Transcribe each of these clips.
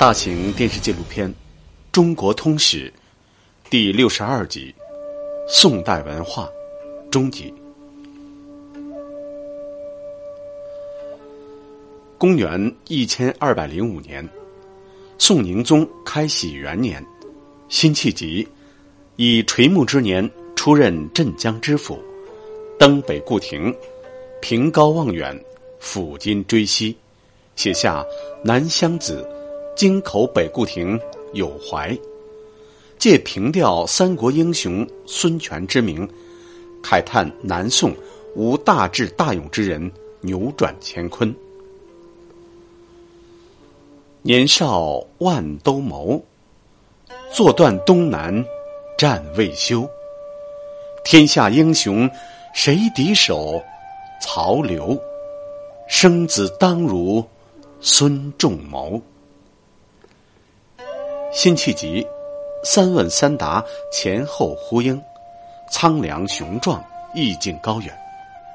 大型电视纪录片《中国通史》第六十二集：宋代文化终集。公元一千二百零五年，宋宁宗开禧元年，辛弃疾以垂暮之年出任镇江知府，登北固亭，凭高望远，抚今追昔，写下《南乡子》。京口北固亭有怀，借凭吊三国英雄孙权之名，慨叹南宋无大智大勇之人，扭转乾坤。年少万兜鍪，坐断东南战未休。天下英雄谁敌手？曹刘，生子当如孙仲谋。辛弃疾，三问三答，前后呼应，苍凉雄壮，意境高远。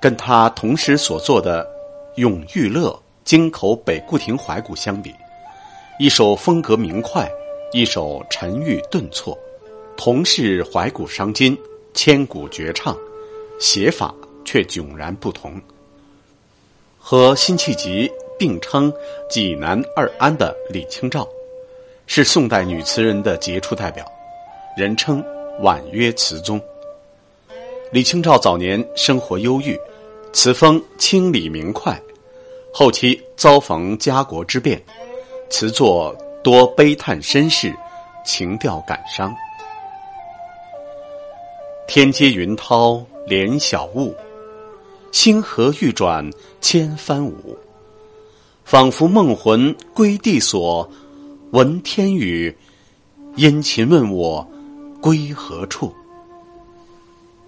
跟他同时所作的《永遇乐·京口北固亭怀古》相比，一首风格明快，一首沉郁顿挫，同是怀古伤今，千古绝唱，写法却迥然不同。和辛弃疾并称“济南二安”的李清照。是宋代女词人的杰出代表，人称“婉约词宗”。李清照早年生活忧郁，词风清丽明快，后期遭逢家国之变，词作多悲叹身世，情调感伤。天接云涛连晓雾，星河欲转千帆舞，仿佛梦魂归地所。闻天语，殷勤问我归何处？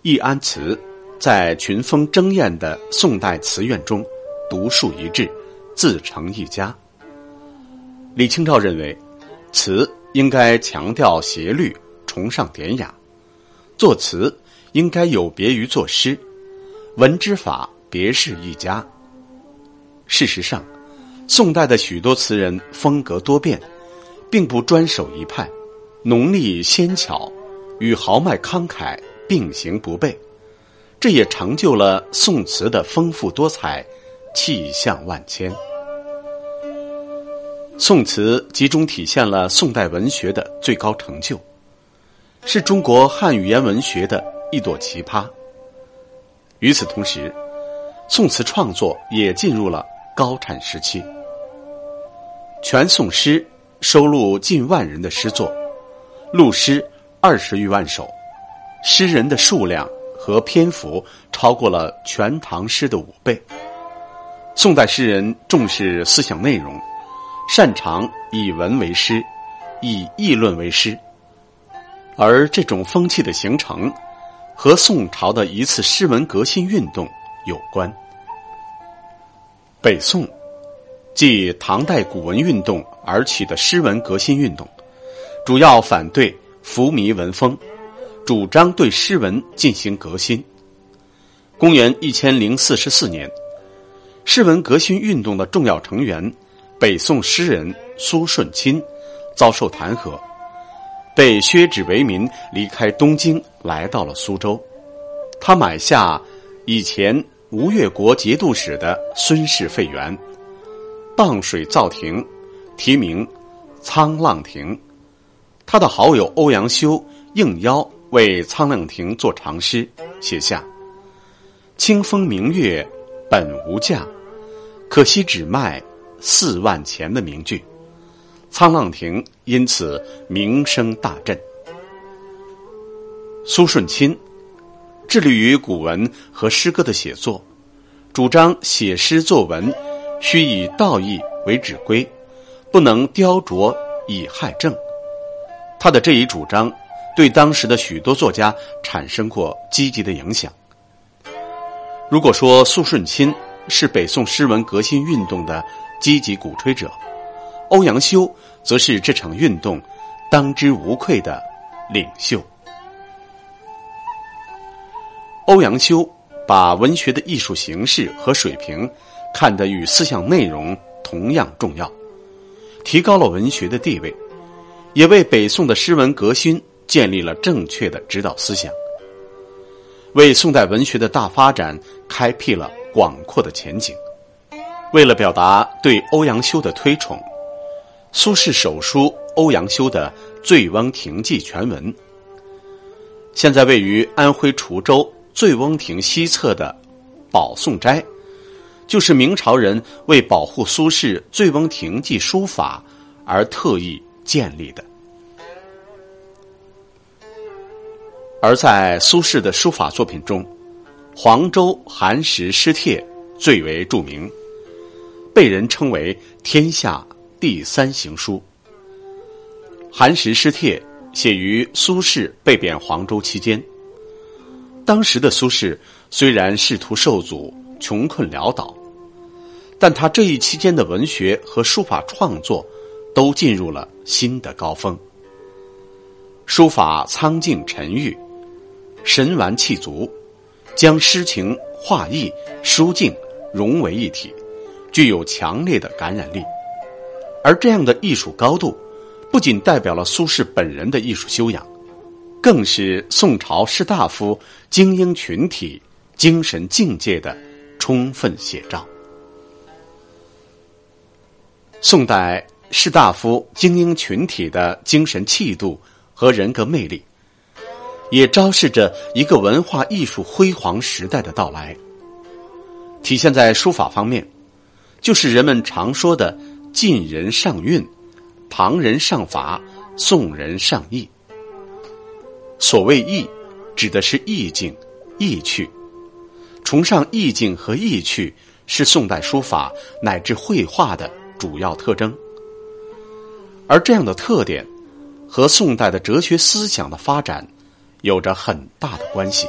易安词在群峰争艳的宋代词苑中独树一帜，自成一家。李清照认为，词应该强调谐律，崇尚典雅；作词应该有别于作诗，文之法别是一家。事实上，宋代的许多词人风格多变。并不专守一派，浓丽纤巧与豪迈慷慨并行不悖，这也成就了宋词的丰富多彩、气象万千。宋词集中体现了宋代文学的最高成就，是中国汉语言文学的一朵奇葩。与此同时，宋词创作也进入了高产时期，全宋诗。收录近万人的诗作，录诗二十余万首，诗人的数量和篇幅超过了全唐诗的五倍。宋代诗人重视思想内容，擅长以文为诗，以议论为诗，而这种风气的形成，和宋朝的一次诗文革新运动有关。北宋。继唐代古文运动而起的诗文革新运动，主要反对浮靡文风，主张对诗文进行革新。公元一千零四十四年，诗文革新运动的重要成员北宋诗人苏舜钦遭受弹劾，被削职为民，离开东京，来到了苏州。他买下以前吴越国节度使的孙氏废园。傍水造亭，题名《沧浪亭》。他的好友欧阳修应邀为沧浪亭作长诗，写下“清风明月本无价，可惜只卖四万钱”的名句。沧浪亭因此名声大振。苏舜钦致力于古文和诗歌的写作，主张写诗作文。需以道义为指归，不能雕琢以害正。他的这一主张，对当时的许多作家产生过积极的影响。如果说苏舜钦是北宋诗文革新运动的积极鼓吹者，欧阳修则是这场运动当之无愧的领袖。欧阳修把文学的艺术形式和水平。看得与思想内容同样重要，提高了文学的地位，也为北宋的诗文革新建立了正确的指导思想，为宋代文学的大发展开辟了广阔的前景。为了表达对欧阳修的推崇，苏轼手书欧阳修的《醉翁亭记》全文。现在位于安徽滁州醉翁亭西侧的宝宋斋，就是明朝人为保护苏轼《醉翁亭记》书法而特意建立的。而在苏轼的书法作品中，《黄州寒食诗帖》最为著名。被人称为天下第三行书，《寒食诗帖》写于苏轼被贬黄州期间。当时的苏轼虽然仕途受阻、穷困潦倒，但他这一期间的文学和书法创作都进入了新的高峰。书法苍劲沉郁，神完气足，将诗情画意、书境融为一体。具有强烈的感染力，而这样的艺术高度，不仅代表了苏轼本人的艺术修养，更是宋朝士大夫精英群体精神境界的充分写照。宋代士大夫精英群体的精神气度和人格魅力，也昭示着一个文化艺术辉煌时代的到来。体现在书法方面。就是人们常说的“晋人上韵，唐人上法，宋人上意”。所谓“意”，指的是意境、意趣。崇尚意境和意趣，是宋代书法乃至绘画的主要特征。而这样的特点，和宋代的哲学思想的发展，有着很大的关系。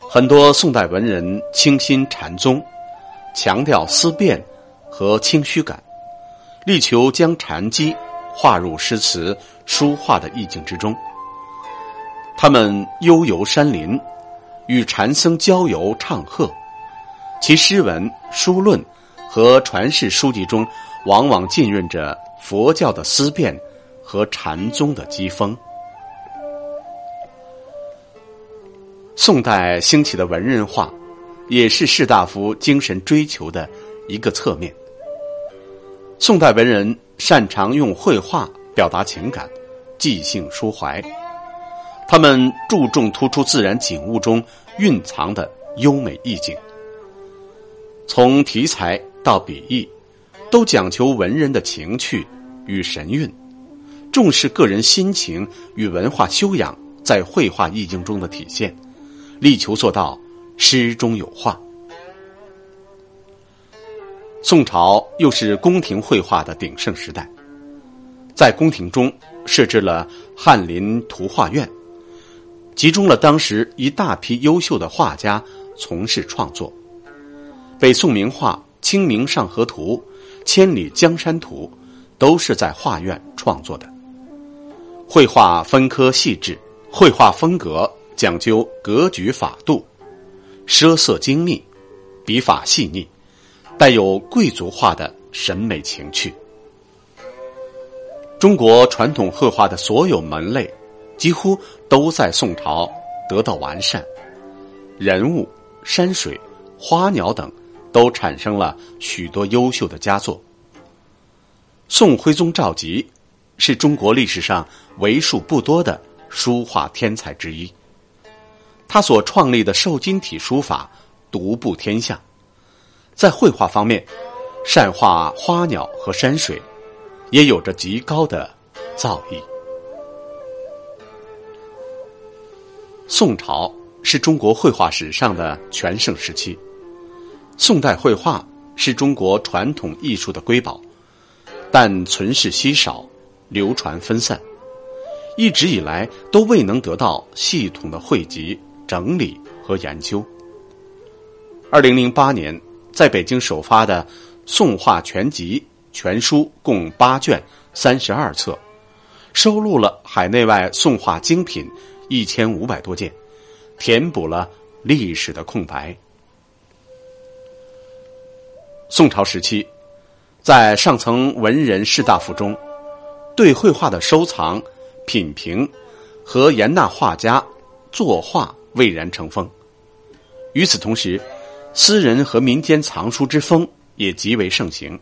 很多宋代文人倾心禅宗，强调思辨和清虚感，力求将禅机划入诗词书画的意境之中。他们悠游山林，与禅僧交游唱和，其诗文、书论和传世书籍中，往往浸润着佛教的思辨和禅宗的机锋。宋代兴起的文人画，也是士大夫精神追求的一个侧面。宋代文人擅长用绘画表达情感，即兴抒怀。他们注重突出自然景物中蕴藏的优美意境，从题材到笔意，都讲求文人的情趣与神韵，重视个人心情与文化修养在绘画意境中的体现。力求做到诗中有画。宋朝又是宫廷绘画的鼎盛时代，在宫廷中设置了翰林图画院，集中了当时一大批优秀的画家从事创作。北宋名画《清明上河图》《千里江山图》都是在画院创作的。绘画分科细致，绘画风格。讲究格局法度，奢色精密，笔法细腻，带有贵族化的审美情趣。中国传统绘画的所有门类，几乎都在宋朝得到完善，人物、山水、花鸟等都产生了许多优秀的佳作。宋徽宗赵佶是中国历史上为数不多的书画天才之一。他所创立的瘦金体书法独步天下，在绘画方面，善画花鸟和山水，也有着极高的造诣。宋朝是中国绘画史上的全盛时期，宋代绘画是中国传统艺术的瑰宝，但存世稀少，流传分散，一直以来都未能得到系统的汇集。整理和研究。二零零八年，在北京首发的《宋画全集》全书共八卷，三十二册，收录了海内外宋画精品一千五百多件，填补了历史的空白。宋朝时期，在上层文人士大夫中，对绘画的收藏、品评和严纳画家作画蔚然成风。与此同时，私人和民间藏书之风也极为盛行。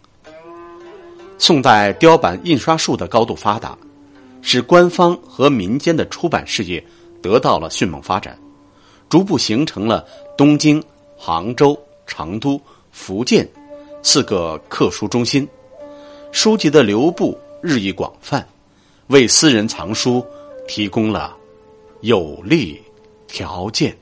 宋代雕版印刷术的高度发达，使官方和民间的出版事业得到了迅猛发展，逐步形成了东京、杭州、成都、福建四个刻书中心。书籍的流布日益广泛，为私人藏书提供了有利条件。